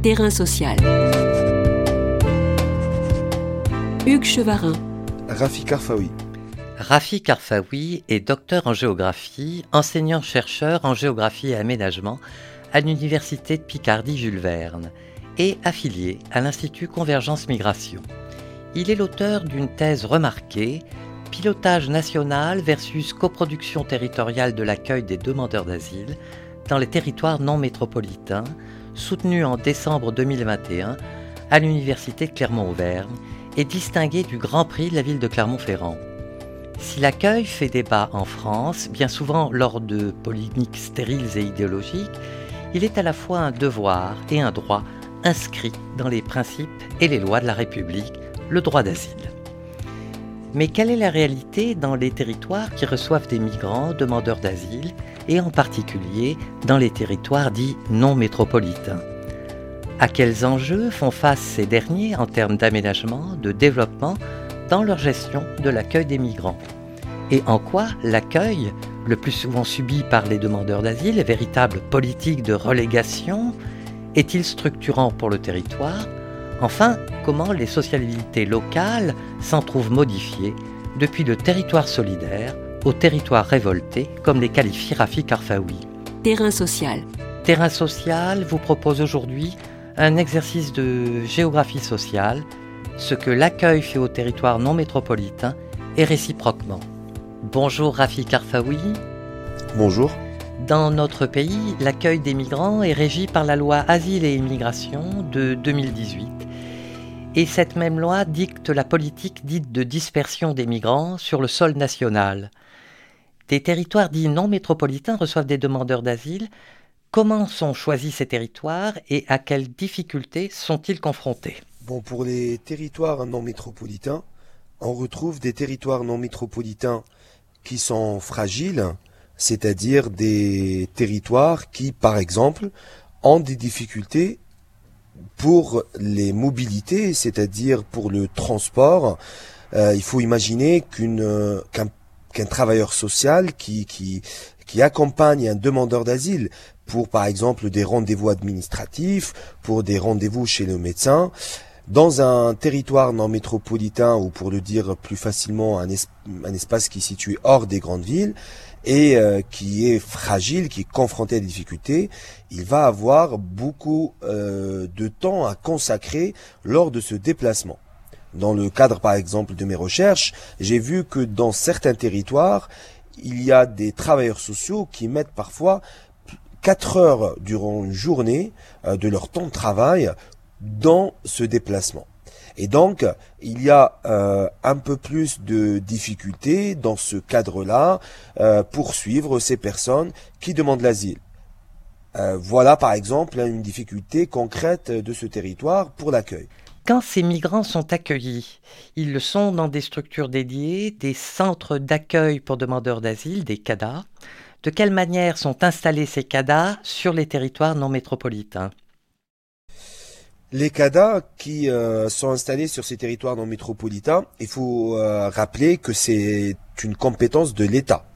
Terrain social. Hugues Chevarin. Rafi Karfaoui. Rafi Karfaoui est docteur en géographie, enseignant-chercheur en géographie et aménagement à l'Université de Picardie Jules Verne et affilié à l'Institut Convergence Migration. Il est l'auteur d'une thèse remarquée Pilotage national versus coproduction territoriale de l'accueil des demandeurs d'asile dans les territoires non métropolitains, soutenu en décembre 2021 à l'Université de Clermont-Auvergne et distingué du Grand Prix de la ville de Clermont-Ferrand. Si l'accueil fait débat en France, bien souvent lors de polémiques stériles et idéologiques, il est à la fois un devoir et un droit inscrit dans les principes et les lois de la République, le droit d'asile. Mais quelle est la réalité dans les territoires qui reçoivent des migrants demandeurs d'asile et en particulier dans les territoires dits non métropolitains À quels enjeux font face ces derniers en termes d'aménagement, de développement dans leur gestion de l'accueil des migrants? Et en quoi l'accueil, le plus souvent subi par les demandeurs d'asile, véritable politique de relégation, est-il structurant pour le territoire? Enfin, comment les socialités locales s'en trouvent modifiées depuis le territoire solidaire au territoire révolté, comme les qualifie Rafi Karfaoui. Terrain social. Terrain social vous propose aujourd'hui un exercice de géographie sociale, ce que l'accueil fait au territoire non métropolitain et réciproquement. Bonjour Rafi Karfaoui. Bonjour. Dans notre pays, l'accueil des migrants est régi par la loi Asile et Immigration de 2018 et cette même loi dicte la politique dite de dispersion des migrants sur le sol national. Des territoires dits non métropolitains reçoivent des demandeurs d'asile. Comment sont choisis ces territoires et à quelles difficultés sont-ils confrontés? Bon, pour les territoires non métropolitains, on retrouve des territoires non métropolitains qui sont fragiles, c'est-à-dire des territoires qui, par exemple, ont des difficultés pour les mobilités, c'est-à-dire pour le transport, euh, il faut imaginer qu'une qu'un travailleur social qui, accompagne un demandeur d'asile pour par exemple des rendez-vous administratifs, pour des rendez-vous chez le médecin, dans un territoire non métropolitain ou pour le dire plus facilement un, un espace qui est situé hors des grandes villes, et euh, qui est fragile, qui est confronté à des difficultés, il va avoir beaucoup euh, de temps à consacrer lors de ce déplacement. Dans le cadre par exemple de mes recherches, j'ai vu que dans certains territoires, il y a des travailleurs sociaux qui mettent parfois 4 heures durant une journée euh, de leur temps de travail dans ce déplacement. Et donc, il y a euh, un peu plus de difficultés dans ce cadre-là euh, pour suivre ces personnes qui demandent l'asile. Euh, voilà par exemple une difficulté concrète de ce territoire pour l'accueil. Quand ces migrants sont accueillis, ils le sont dans des structures dédiées, des centres d'accueil pour demandeurs d'asile, des CADA. De quelle manière sont installés ces CADA sur les territoires non métropolitains? Les CADA qui euh, sont installés sur ces territoires non métropolitains, il faut euh, rappeler que c'est une compétence de l'État.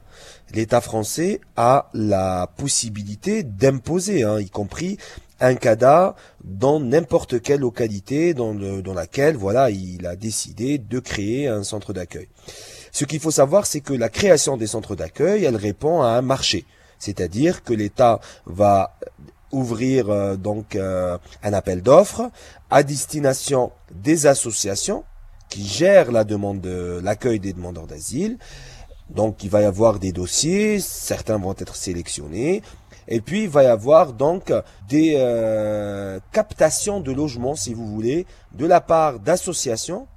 L'État français a la possibilité d'imposer, hein, y compris un CADA dans n'importe quelle localité dans, dans laquelle voilà il a décidé de créer un centre d'accueil. Ce qu'il faut savoir, c'est que la création des centres d'accueil, elle répond à un marché. C'est-à-dire que l'État va ouvrir euh, donc euh, un appel d'offres à destination des associations qui gèrent la demande de l'accueil des demandeurs d'asile. Donc il va y avoir des dossiers, certains vont être sélectionnés, et puis il va y avoir donc des euh, captations de logements, si vous voulez, de la part d'associations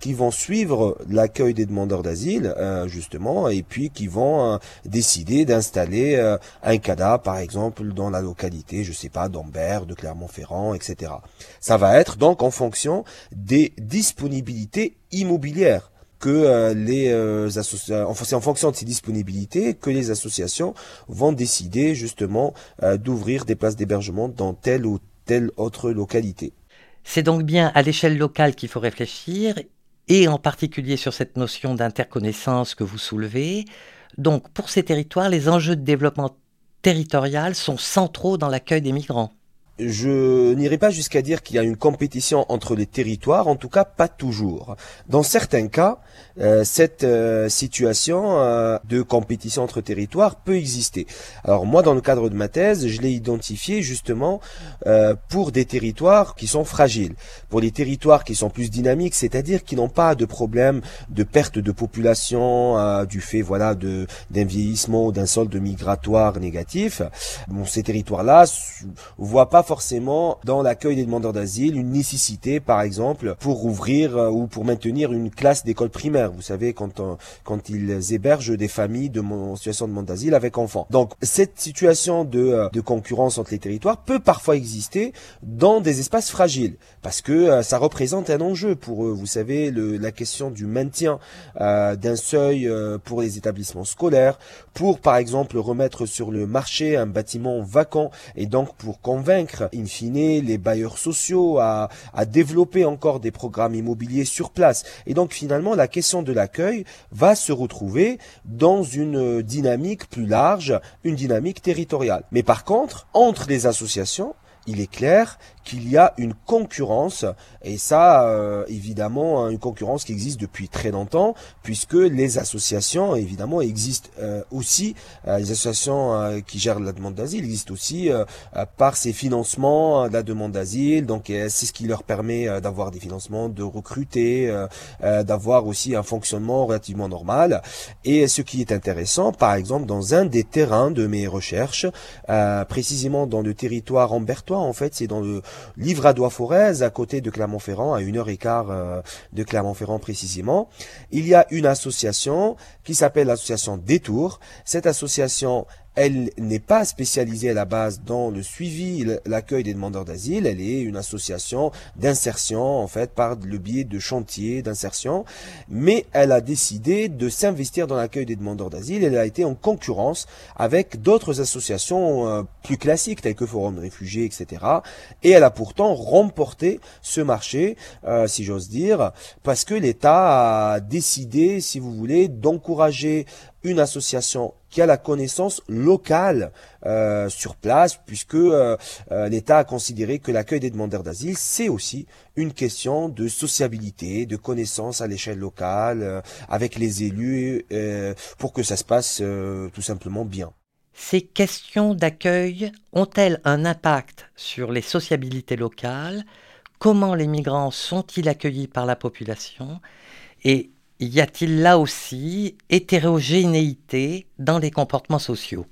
qui vont suivre l'accueil des demandeurs d'asile, euh, justement, et puis qui vont euh, décider d'installer un CADA, par exemple, dans la localité, je sais pas, d'Ambert, de Clermont-Ferrand, etc. Ça va être donc en fonction des disponibilités immobilières que les associations, c'est en fonction de ces disponibilités que les associations vont décider justement d'ouvrir des places d'hébergement dans telle ou telle autre localité. C'est donc bien à l'échelle locale qu'il faut réfléchir et en particulier sur cette notion d'interconnaissance que vous soulevez. Donc, pour ces territoires, les enjeux de développement territorial sont centraux dans l'accueil des migrants. Je n'irai pas jusqu'à dire qu'il y a une compétition entre les territoires, en tout cas pas toujours. Dans certains cas, euh, cette euh, situation euh, de compétition entre territoires peut exister. Alors moi, dans le cadre de ma thèse, je l'ai identifié justement pour des territoires qui sont fragiles, pour les territoires qui sont plus dynamiques, c'est-à-dire qui n'ont pas de problème de perte de population du fait voilà de d'un vieillissement ou d'un solde migratoire négatif. Bon, ces territoires-là voient pas forcément dans l'accueil des demandeurs d'asile une nécessité, par exemple, pour ouvrir euh, ou pour maintenir une classe d'école primaire. Vous savez, quand, quand ils hébergent des familles de mon, situation de demande d'asile avec enfants. Donc, cette situation de, euh, de concurrence entre les territoires peut parfois exister dans des espaces fragiles, parce que euh, ça représente un enjeu pour eux. Vous savez, le, la question du maintien d'un seuil pour les établissements scolaires, pour, par exemple, remettre sur le marché un bâtiment vacant, et donc pour convaincre in fine, les bailleurs sociaux à, à développer encore des programmes immobiliers sur place. Et donc finalement, la question de l'accueil va se retrouver dans une dynamique plus large, une dynamique territoriale. Mais par contre, entre les associations, il est clair qu'il y a une concurrence, et ça, euh, évidemment, hein, une concurrence qui existe depuis très longtemps, puisque les associations, évidemment, existent euh, aussi, euh, les associations qui gèrent la demande d'asile existent aussi par ces financements de la demande d'asile, donc c'est ce qui leur permet d'avoir des financements, de recruter, d'avoir aussi un fonctionnement relativement normal. Et ce qui est intéressant, par exemple, dans un des terrains de mes recherches, précisément dans le territoire ambertois, en fait, c'est dans le livradois forez à côté de Clermont-Ferrand, à une heure et quart euh, de Clermont-Ferrand précisément. Il y a une association qui s'appelle l'association Détour. Cette association elle n'est pas spécialisée à la base dans le suivi, l'accueil des demandeurs d'asile. Elle est une association d'insertion, en fait, par le biais de chantiers d'insertion. Mais elle a décidé de s'investir dans l'accueil des demandeurs d'asile. Elle a été en concurrence avec d'autres associations euh, plus classiques, telles que Forum de réfugiés, etc. Et elle a pourtant remporté ce marché, euh, si j'ose dire, parce que l'État a décidé, si vous voulez, d'encourager une association qui a la connaissance locale euh, sur place, puisque euh, euh, l'État a considéré que l'accueil des demandeurs d'asile, c'est aussi une question de sociabilité, de connaissance à l'échelle locale, avec les élus, pour que ça se passe tout simplement bien. Ces questions d'accueil ont-elles un impact sur les sociabilités locales? Comment les migrants sont-ils accueillis par la population? Et y a-t-il là aussi hétérogénéité dans les comportements sociaux?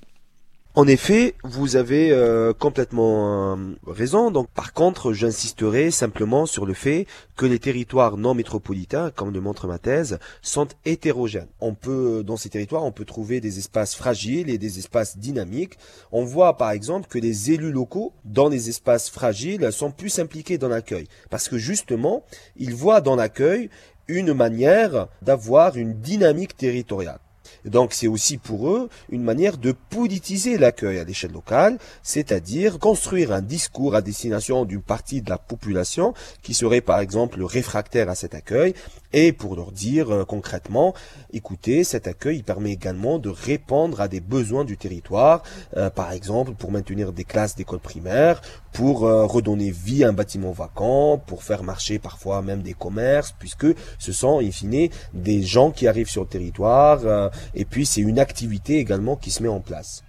En effet, vous avez euh, complètement euh, raison. Donc, par contre, j'insisterai simplement sur le fait que les territoires non métropolitains, comme le montre ma thèse, sont hétérogènes. On peut, dans ces territoires, on peut trouver des espaces fragiles et des espaces dynamiques. On voit, par exemple, que les élus locaux, dans les espaces fragiles, sont plus impliqués dans l'accueil, parce que justement, ils voient dans l'accueil une manière d'avoir une dynamique territoriale. Donc c'est aussi pour eux une manière de politiser l'accueil à l'échelle locale, c'est-à-dire construire un discours à destination d'une partie de la population qui serait par exemple réfractaire à cet accueil et pour leur dire euh, concrètement, écoutez, cet accueil permet également de répondre à des besoins du territoire, euh, par exemple pour maintenir des classes d'école primaire, pour euh, redonner vie à un bâtiment vacant, pour faire marcher parfois même des commerces, puisque ce sont in fine des gens qui arrivent sur le territoire et puis c'est une activité également qui se met en place.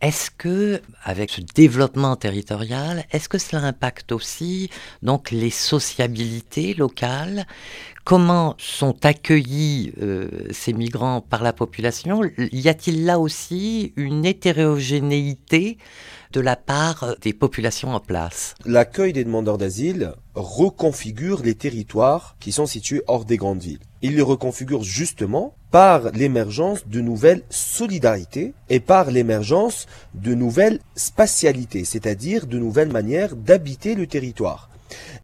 Est-ce que, avec ce développement territorial, est-ce que cela impacte aussi donc les sociabilités locales? Comment sont accueillis euh, ces migrants par la population? Y a-t-il là aussi une hétérogénéité de la part des populations en place L'accueil des demandeurs d'asile reconfigure les territoires qui sont situés hors des grandes villes. Il les reconfigure justement par l'émergence de nouvelles solidarités et par l'émergence de nouvelles spatialités, c'est-à-dire de nouvelles manières d'habiter le territoire.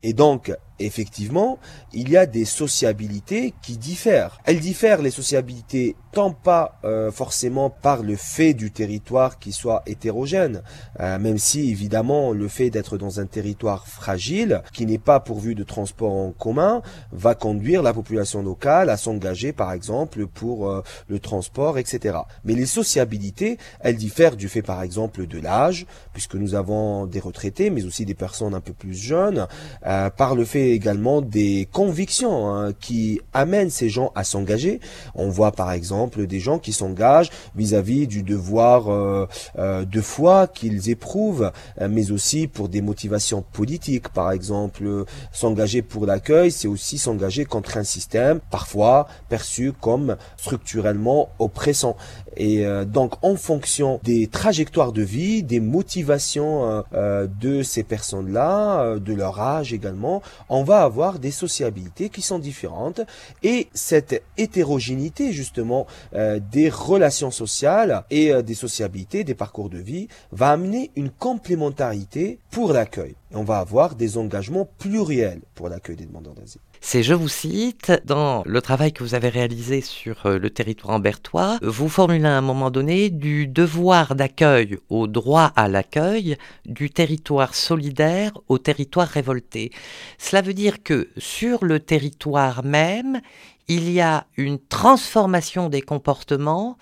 Et donc, effectivement, il y a des sociabilités qui diffèrent. Elles diffèrent les sociabilités tant pas euh, forcément par le fait du territoire qui soit hétérogène, euh, même si évidemment le fait d'être dans un territoire fragile, qui n'est pas pourvu de transport en commun, va conduire la population locale à s'engager par exemple pour euh, le transport, etc. Mais les sociabilités, elles diffèrent du fait par exemple de l'âge, puisque nous avons des retraités, mais aussi des personnes un peu plus jeunes, par le fait également des convictions hein, qui amènent ces gens à s'engager. On voit par exemple des gens qui s'engagent vis-à-vis du devoir euh, euh, de foi qu'ils éprouvent, euh, mais aussi pour des motivations politiques. Par exemple, s'engager pour l'accueil, c'est aussi s'engager contre un système parfois perçu comme structurellement oppressant. Et donc, en fonction des trajectoires de vie, des motivations de ces personnes-là, de leur âge également, va avoir des sociabilités qui sont différentes et cette hétérogénéité justement euh, des relations sociales et euh, des sociabilités, des parcours de vie va amener une complémentarité pour l'accueil. On va avoir des engagements pluriels pour l'accueil des demandeurs d'asile. C'est, je vous cite, dans le travail que vous avez réalisé sur euh, le territoire ambertois, vous formulez à un moment donné du devoir d'accueil au droit à l'accueil, du territoire solidaire au territoire révolté. Cela veut dire que sur le territoire même, il y a une transformation des comportements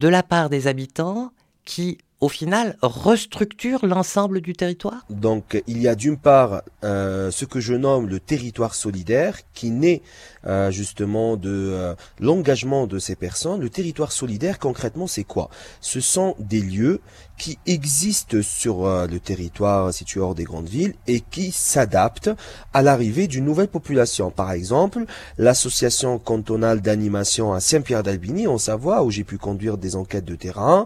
de la part des habitants qui au final, restructure l'ensemble du territoire? Donc, il y a d'une part euh, ce que je nomme le territoire solidaire, qui naît euh, justement de euh, l'engagement de ces personnes. Le territoire solidaire, concrètement, c'est quoi? Ce sont des lieux qui existent sur le territoire situé hors des grandes villes et qui s'adaptent à l'arrivée d'une nouvelle population. Par exemple, l'association cantonale d'animation à Saint-Pierre-d'Albini, en Savoie, où j'ai pu conduire des enquêtes de terrain,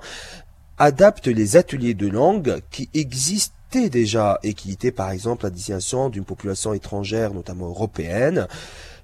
adapte les ateliers de langue qui existaient déjà et qui étaient par exemple la destination d'une population étrangère, notamment européenne,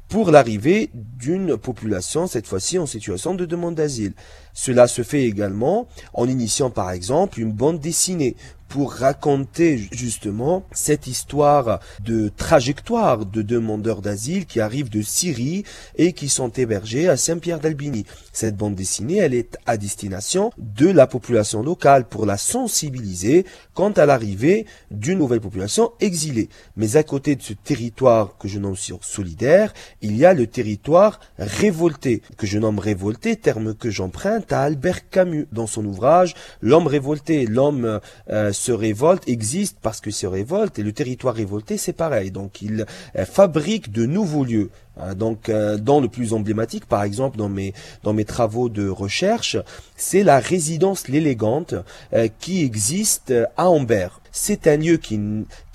pour l'arrivée d'une population, cette fois-ci en situation de demande d'asile. Cela se fait également en initiant par exemple une bande dessinée pour raconter justement cette histoire de trajectoire de demandeurs d'asile qui arrivent de Syrie et qui sont hébergés à Saint-Pierre d'Albini. Cette bande dessinée, elle est à destination de la population locale pour la sensibiliser quant à l'arrivée d'une nouvelle population exilée. Mais à côté de ce territoire que je nomme sur solidaire, il y a le territoire révolté, que je nomme révolté, terme que j'emprunte Albert Camus dans son ouvrage L'homme révolté. L'homme euh, se révolte, existe parce que se révolte, et le territoire révolté, c'est pareil. Donc il euh, fabrique de nouveaux lieux. Hein, donc, euh, dans le plus emblématique, par exemple, dans mes dans mes travaux de recherche, c'est la résidence l'élégante euh, qui existe à Ambert. C'est un lieu qui,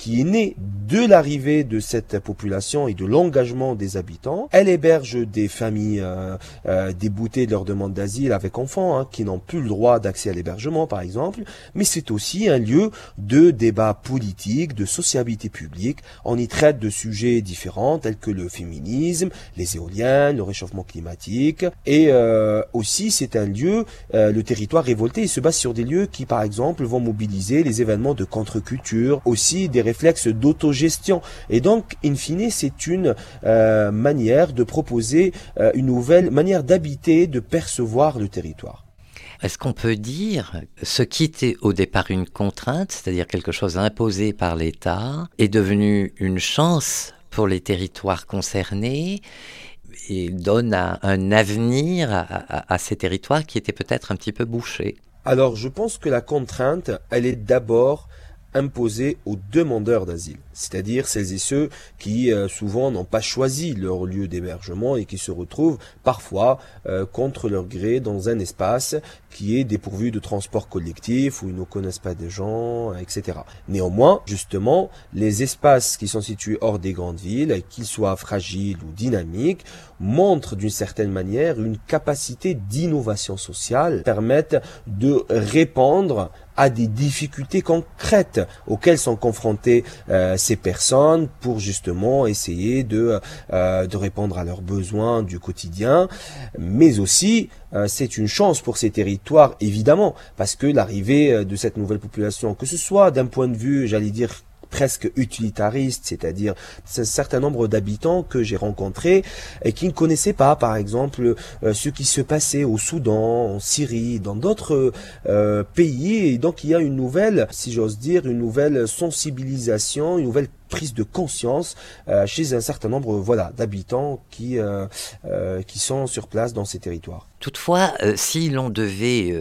qui est né de l'arrivée de cette population et de l'engagement des habitants. Elle héberge des familles euh, euh, déboutées de leur demande d'asile avec enfants, hein, qui n'ont plus le droit d'accès à l'hébergement, par exemple. Mais c'est aussi un lieu de débat politique, de sociabilité publique. On y traite de sujets différents tels que le féminisme, les éoliennes, le réchauffement climatique. Et euh, aussi, c'est un lieu, le territoire révolté, il se base sur des lieux qui, par exemple, vont mobiliser les événements de contre-culture, aussi des réflexes d'autogestion. Et donc, in fine, c'est une euh, manière de proposer euh, une nouvelle manière d'habiter, de percevoir le territoire. Est-ce qu'on peut dire ce qui était au départ une contrainte, c'est-à-dire quelque chose imposé par l'État, est devenu une chance pour les territoires concernés et donne un avenir à ces territoires qui étaient peut-être un petit peu bouchés. Alors je pense que la contrainte, elle est d'abord imposée aux demandeurs d'asile c'est-à-dire celles et ceux qui euh, souvent n'ont pas choisi leur lieu d'hébergement et qui se retrouvent parfois euh, contre leur gré dans un espace qui est dépourvu de transport collectif où ils ne connaissent pas des gens, etc. Néanmoins, justement, les espaces qui sont situés hors des grandes villes, qu'ils soient fragiles ou dynamiques, montrent d'une certaine manière une capacité d'innovation sociale, permettent de répondre à des difficultés concrètes auxquelles sont confrontés euh, ces personnes pour justement essayer de, euh, de répondre à leurs besoins du quotidien, mais aussi euh, c'est une chance pour ces territoires évidemment parce que l'arrivée de cette nouvelle population, que ce soit d'un point de vue, j'allais dire presque utilitariste, c'est-à-dire un certain nombre d'habitants que j'ai rencontrés et qui ne connaissaient pas, par exemple, euh, ce qui se passait au Soudan, en Syrie, dans d'autres euh, pays. Et donc il y a une nouvelle, si j'ose dire, une nouvelle sensibilisation, une nouvelle prise de conscience euh, chez un certain nombre voilà d'habitants qui euh, euh, qui sont sur place dans ces territoires. Toutefois, si l'on devait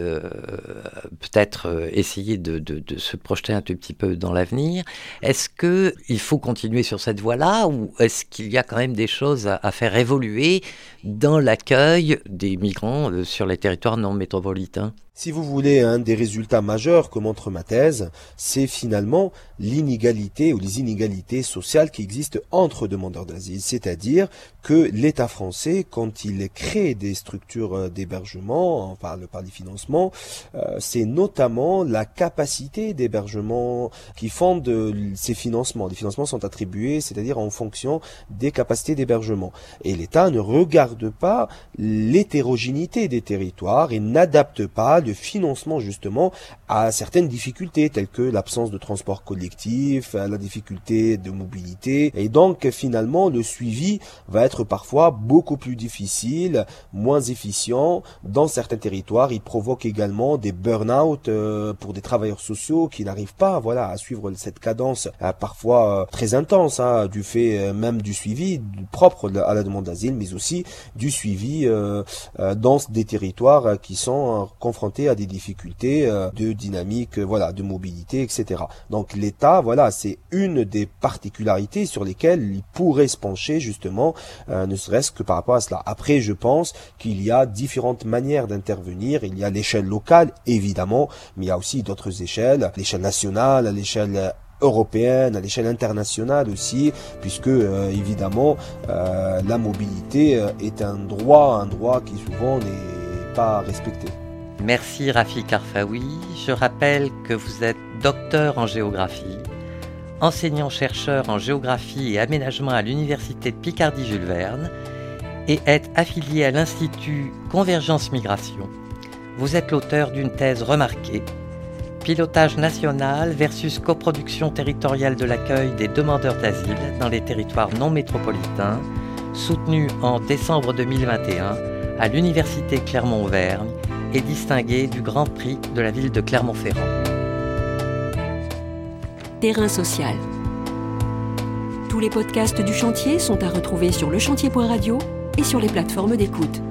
peut-être essayer de, de, se projeter un tout petit peu dans l'avenir, est-ce que il faut continuer sur cette voie-là ou est-ce qu'il y a quand même des choses à, à faire évoluer dans l'accueil des migrants sur les territoires non métropolitains? Si vous voulez, un des résultats majeurs que montre ma thèse, c'est finalement l'inégalité ou les inégalités sociales qui existent entre demandeurs d'asile. C'est-à-dire que l'État français, quand il crée des structures euh, d'hébergement, on parle par des financements, euh, c'est notamment la capacité d'hébergement qui fonde ces financements. Les financements sont attribués, c'est-à-dire en fonction des capacités d'hébergement. Et l'État ne regarde pas l'hétérogénéité des territoires et n'adapte pas de financement justement à certaines difficultés telles que l'absence de transport collectif, la difficulté de mobilité et donc finalement le suivi va être parfois beaucoup plus difficile, moins efficient dans certains territoires. Il provoque également des burn-out euh, pour des travailleurs sociaux qui n'arrivent pas voilà à suivre cette cadence euh, parfois euh, très intense hein, du fait même du suivi propre à la demande d'asile mais aussi du suivi dans des territoires qui sont confrontés à des difficultés de dynamique, voilà, de mobilité, etc. Donc l'État, voilà, c'est une des particularités sur lesquelles il pourrait se pencher justement, euh, ne serait-ce que par rapport à cela. Après, je pense qu'il y a différentes manières d'intervenir. Il y a l'échelle locale, évidemment, mais il y a aussi d'autres échelles, l'échelle nationale, l'échelle européenne, à l'échelle internationale aussi, puisque évidemment la mobilité est un droit, un droit qui souvent n'est pas respecté. Merci Rafi Karfaoui. Je rappelle que vous êtes docteur en géographie, enseignant-chercheur en géographie et aménagement à l'Université de Picardie-Jules Verne et êtes affilié à l'Institut Convergence Migration. Vous êtes l'auteur d'une thèse remarquée Pilotage national versus coproduction territoriale de l'accueil des demandeurs d'asile dans les territoires non métropolitains, soutenue en décembre 2021 à l'Université Clermont-Auvergne et distingué du Grand Prix de la ville de Clermont-Ferrand. Terrain social. Tous les podcasts du chantier sont à retrouver sur lechantier.radio et sur les plateformes d'écoute.